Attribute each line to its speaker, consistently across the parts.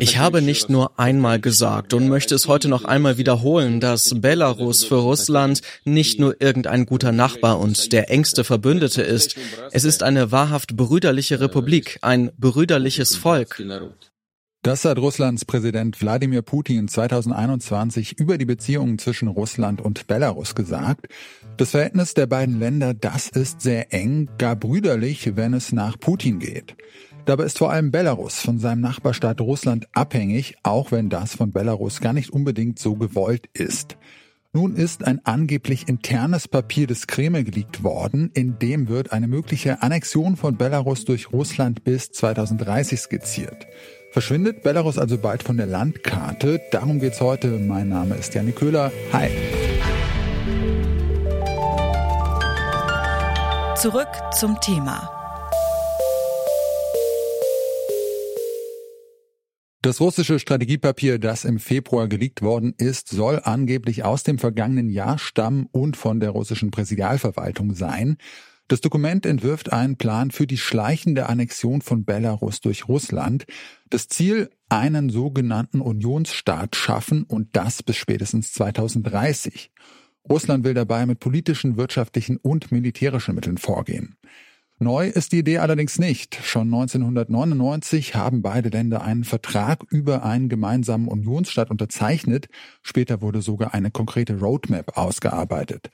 Speaker 1: Ich habe nicht nur einmal gesagt und möchte es heute noch einmal wiederholen, dass Belarus für Russland nicht nur irgendein guter Nachbar und der engste Verbündete ist. Es ist eine wahrhaft brüderliche Republik, ein brüderliches Volk.
Speaker 2: Das hat Russlands Präsident Wladimir Putin 2021 über die Beziehungen zwischen Russland und Belarus gesagt. Das Verhältnis der beiden Länder, das ist sehr eng, gar brüderlich, wenn es nach Putin geht. Dabei ist vor allem Belarus von seinem Nachbarstaat Russland abhängig, auch wenn das von Belarus gar nicht unbedingt so gewollt ist. Nun ist ein angeblich internes Papier des Kreml geleakt worden, in dem wird eine mögliche Annexion von Belarus durch Russland bis 2030 skizziert. Verschwindet Belarus also bald von der Landkarte? Darum geht's heute. Mein Name ist Janik Köhler. Hi.
Speaker 3: Zurück zum Thema.
Speaker 2: Das russische Strategiepapier, das im Februar geleakt worden ist, soll angeblich aus dem vergangenen Jahr stammen und von der russischen Präsidialverwaltung sein. Das Dokument entwirft einen Plan für die schleichende Annexion von Belarus durch Russland. Das Ziel, einen sogenannten Unionsstaat schaffen und das bis spätestens 2030. Russland will dabei mit politischen, wirtschaftlichen und militärischen Mitteln vorgehen. Neu ist die Idee allerdings nicht. Schon 1999 haben beide Länder einen Vertrag über einen gemeinsamen Unionsstaat unterzeichnet. Später wurde sogar eine konkrete Roadmap ausgearbeitet.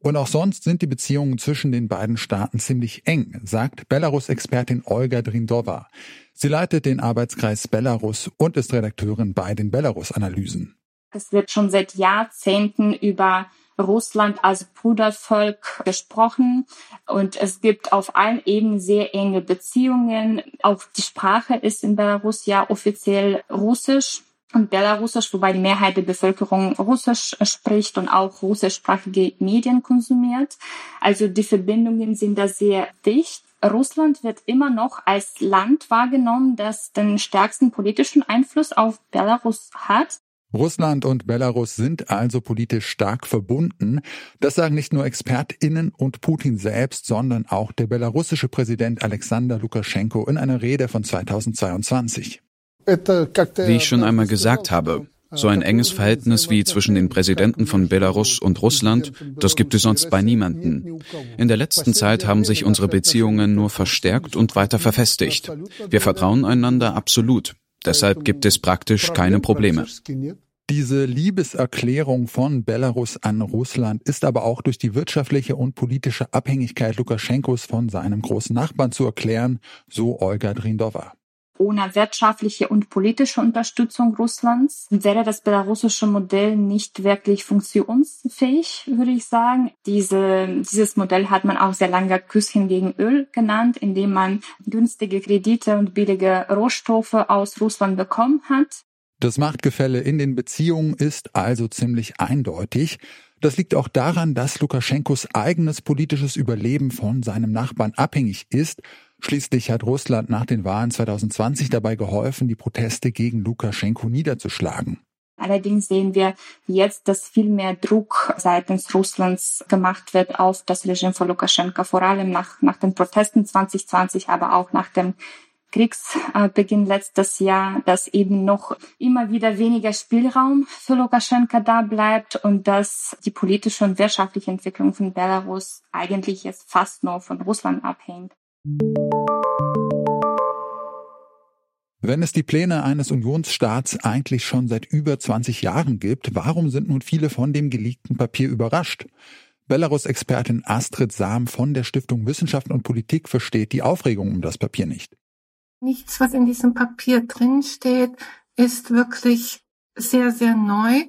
Speaker 2: Und auch sonst sind die Beziehungen zwischen den beiden Staaten ziemlich eng, sagt Belarus-Expertin Olga Drindova. Sie leitet den Arbeitskreis Belarus und ist Redakteurin bei den Belarus-Analysen.
Speaker 4: Es wird schon seit Jahrzehnten über Russland als Brudervolk gesprochen und es gibt auf allen Ebenen sehr enge Beziehungen. Auch die Sprache ist in Belarus ja offiziell Russisch und Belarusisch, wobei die Mehrheit der Bevölkerung Russisch spricht und auch russischsprachige Medien konsumiert. Also die Verbindungen sind da sehr dicht. Russland wird immer noch als Land wahrgenommen, das den stärksten politischen Einfluss auf Belarus hat.
Speaker 2: Russland und Belarus sind also politisch stark verbunden. Das sagen nicht nur ExpertInnen und Putin selbst, sondern auch der belarussische Präsident Alexander Lukaschenko in einer Rede von 2022.
Speaker 5: Wie ich schon einmal gesagt habe, so ein enges Verhältnis wie zwischen den Präsidenten von Belarus und Russland, das gibt es sonst bei niemanden. In der letzten Zeit haben sich unsere Beziehungen nur verstärkt und weiter verfestigt. Wir vertrauen einander absolut. Deshalb gibt es praktisch keine Probleme.
Speaker 2: Diese Liebeserklärung von Belarus an Russland ist aber auch durch die wirtschaftliche und politische Abhängigkeit Lukaschenkos von seinem großen Nachbarn zu erklären, so Olga Drindova.
Speaker 4: Ohne wirtschaftliche und politische Unterstützung Russlands wäre das belarussische Modell nicht wirklich funktionsfähig, würde ich sagen. Diese, dieses Modell hat man auch sehr lange Küsschen gegen Öl genannt, indem man günstige Kredite und billige Rohstoffe aus Russland bekommen hat.
Speaker 2: Das Machtgefälle in den Beziehungen ist also ziemlich eindeutig. Das liegt auch daran, dass Lukaschenkos eigenes politisches Überleben von seinem Nachbarn abhängig ist Schließlich hat Russland nach den Wahlen 2020 dabei geholfen, die Proteste gegen Lukaschenko niederzuschlagen.
Speaker 4: Allerdings sehen wir jetzt, dass viel mehr Druck seitens Russlands gemacht wird auf das Regime von Lukaschenko, vor allem nach, nach den Protesten 2020, aber auch nach dem Kriegsbeginn letztes Jahr, dass eben noch immer wieder weniger Spielraum für Lukaschenka da bleibt und dass die politische und wirtschaftliche Entwicklung von Belarus eigentlich jetzt fast nur von Russland abhängt.
Speaker 2: Wenn es die Pläne eines Unionsstaats eigentlich schon seit über 20 Jahren gibt, warum sind nun viele von dem geleakten Papier überrascht? Belarus-Expertin Astrid Sam von der Stiftung Wissenschaft und Politik versteht die Aufregung um das Papier nicht.
Speaker 6: Nichts, was in diesem Papier drinsteht, ist wirklich sehr, sehr neu,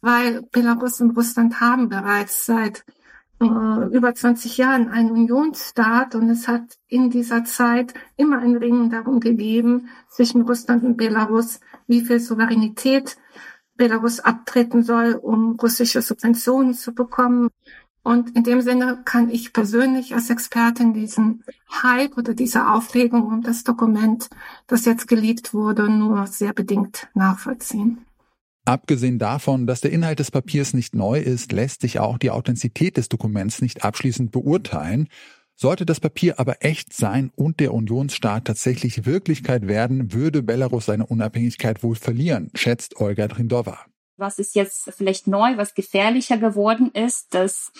Speaker 6: weil Belarus und Russland haben bereits seit über 20 Jahren ein Unionsstaat und es hat in dieser Zeit immer ein Ringen darum gegeben zwischen Russland und Belarus, wie viel Souveränität Belarus abtreten soll, um russische Subventionen zu bekommen. Und in dem Sinne kann ich persönlich als Expertin diesen Hype oder diese Aufregung um das Dokument, das jetzt geleakt wurde, nur sehr bedingt nachvollziehen.
Speaker 2: Abgesehen davon, dass der Inhalt des Papiers nicht neu ist, lässt sich auch die Authentizität des Dokuments nicht abschließend beurteilen. Sollte das Papier aber echt sein und der Unionsstaat tatsächlich Wirklichkeit werden, würde Belarus seine Unabhängigkeit wohl verlieren, schätzt Olga Drindova.
Speaker 4: Was ist jetzt vielleicht neu, was gefährlicher geworden ist, dass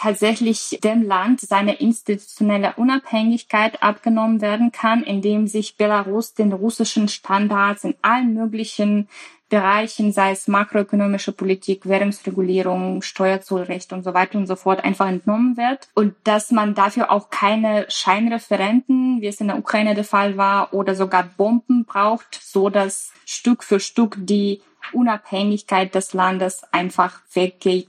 Speaker 4: tatsächlich dem Land seine institutionelle Unabhängigkeit abgenommen werden kann, indem sich Belarus den russischen Standards in allen möglichen Bereichen, sei es makroökonomische Politik, Währungsregulierung, Steuerzollrecht und so weiter und so fort, einfach entnommen wird. Und dass man dafür auch keine Scheinreferenten, wie es in der Ukraine der Fall war, oder sogar Bomben braucht, so dass Stück für Stück die Unabhängigkeit des Landes einfach weggeht.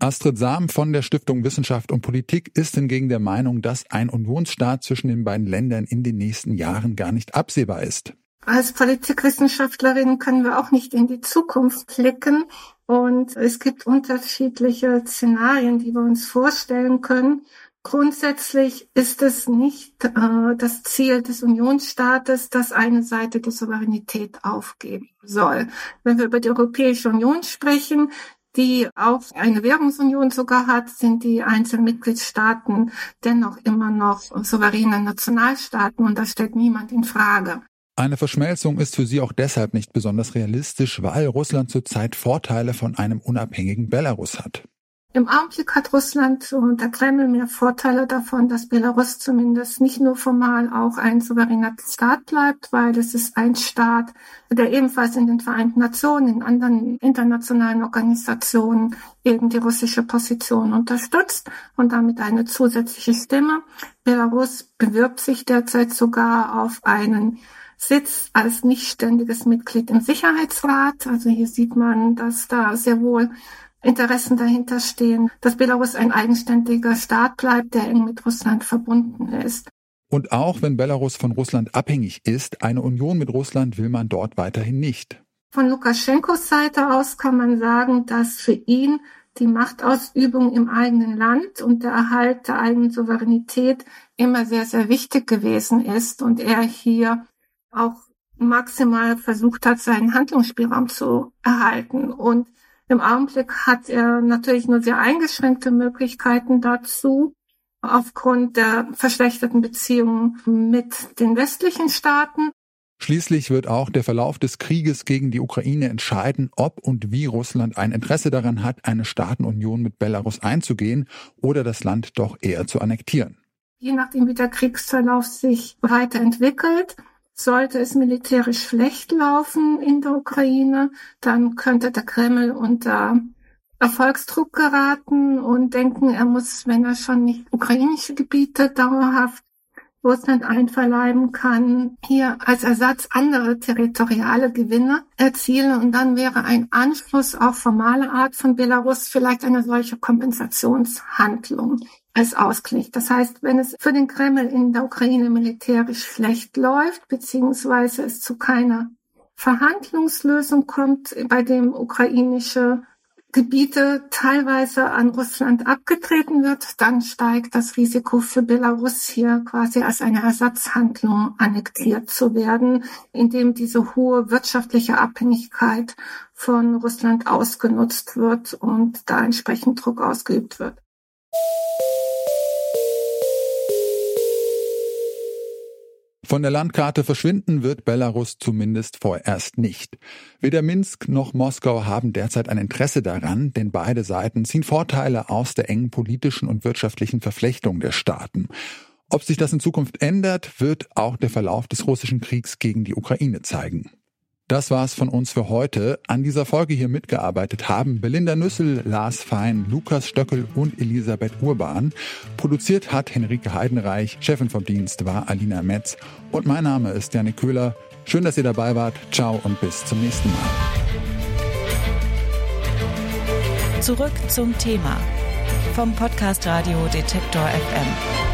Speaker 2: Astrid Sam von der Stiftung Wissenschaft und Politik ist hingegen der Meinung, dass ein Unionsstaat zwischen den beiden Ländern in den nächsten Jahren gar nicht absehbar ist.
Speaker 6: Als Politikwissenschaftlerin können wir auch nicht in die Zukunft blicken. Und es gibt unterschiedliche Szenarien, die wir uns vorstellen können. Grundsätzlich ist es nicht äh, das Ziel des Unionsstaates, dass eine Seite die Souveränität aufgeben soll. Wenn wir über die Europäische Union sprechen, die auch eine Währungsunion sogar hat, sind die einzelnen Mitgliedstaaten dennoch immer noch souveräne Nationalstaaten und das stellt niemand in Frage.
Speaker 2: Eine Verschmelzung ist für sie auch deshalb nicht besonders realistisch, weil Russland zurzeit Vorteile von einem unabhängigen Belarus hat.
Speaker 6: Im Augenblick hat Russland und der Kreml mehr Vorteile davon, dass Belarus zumindest nicht nur formal auch ein souveräner Staat bleibt, weil es ist ein Staat, der ebenfalls in den Vereinten Nationen, in anderen internationalen Organisationen eben die russische Position unterstützt und damit eine zusätzliche Stimme. Belarus bewirbt sich derzeit sogar auf einen Sitz als nicht ständiges Mitglied im Sicherheitsrat. Also hier sieht man, dass da sehr wohl Interessen dahinter stehen, dass Belarus ein eigenständiger Staat bleibt, der eng mit Russland verbunden ist.
Speaker 2: Und auch wenn Belarus von Russland abhängig ist, eine Union mit Russland will man dort weiterhin nicht.
Speaker 6: Von Lukaschenkos Seite aus kann man sagen, dass für ihn die Machtausübung im eigenen Land und der Erhalt der eigenen Souveränität immer sehr, sehr wichtig gewesen ist und er hier auch maximal versucht hat, seinen Handlungsspielraum zu erhalten. Und im Augenblick hat er natürlich nur sehr eingeschränkte Möglichkeiten dazu, aufgrund der verschlechterten Beziehungen mit den westlichen Staaten.
Speaker 2: Schließlich wird auch der Verlauf des Krieges gegen die Ukraine entscheiden, ob und wie Russland ein Interesse daran hat, eine Staatenunion mit Belarus einzugehen oder das Land doch eher zu annektieren.
Speaker 6: Je nachdem, wie der Kriegsverlauf sich weiterentwickelt, sollte es militärisch schlecht laufen in der Ukraine, dann könnte der Kreml unter Erfolgsdruck geraten und denken, er muss, wenn er schon nicht ukrainische Gebiete dauerhaft Russland einverleiben kann, hier als Ersatz andere territoriale Gewinne erzielen. Und dann wäre ein Anschluss auf formale Art von Belarus vielleicht eine solche Kompensationshandlung als Ausgleich. Das heißt, wenn es für den Kreml in der Ukraine militärisch schlecht läuft, beziehungsweise es zu keiner Verhandlungslösung kommt, bei dem ukrainische Gebiete teilweise an Russland abgetreten wird, dann steigt das Risiko für Belarus hier quasi als eine Ersatzhandlung annektiert zu werden, indem diese hohe wirtschaftliche Abhängigkeit von Russland ausgenutzt wird und da entsprechend Druck ausgeübt wird.
Speaker 2: Von der Landkarte verschwinden wird Belarus zumindest vorerst nicht. Weder Minsk noch Moskau haben derzeit ein Interesse daran, denn beide Seiten ziehen Vorteile aus der engen politischen und wirtschaftlichen Verflechtung der Staaten. Ob sich das in Zukunft ändert, wird auch der Verlauf des russischen Kriegs gegen die Ukraine zeigen. Das war's von uns für heute. An dieser Folge hier mitgearbeitet haben Belinda Nüssel, Lars Fein, Lukas Stöckel und Elisabeth Urban. Produziert hat Henrike Heidenreich, Chefin vom Dienst war Alina Metz und mein Name ist Janik Köhler. Schön, dass ihr dabei wart. Ciao und bis zum nächsten Mal.
Speaker 3: Zurück zum Thema vom Podcast Radio Detektor FM.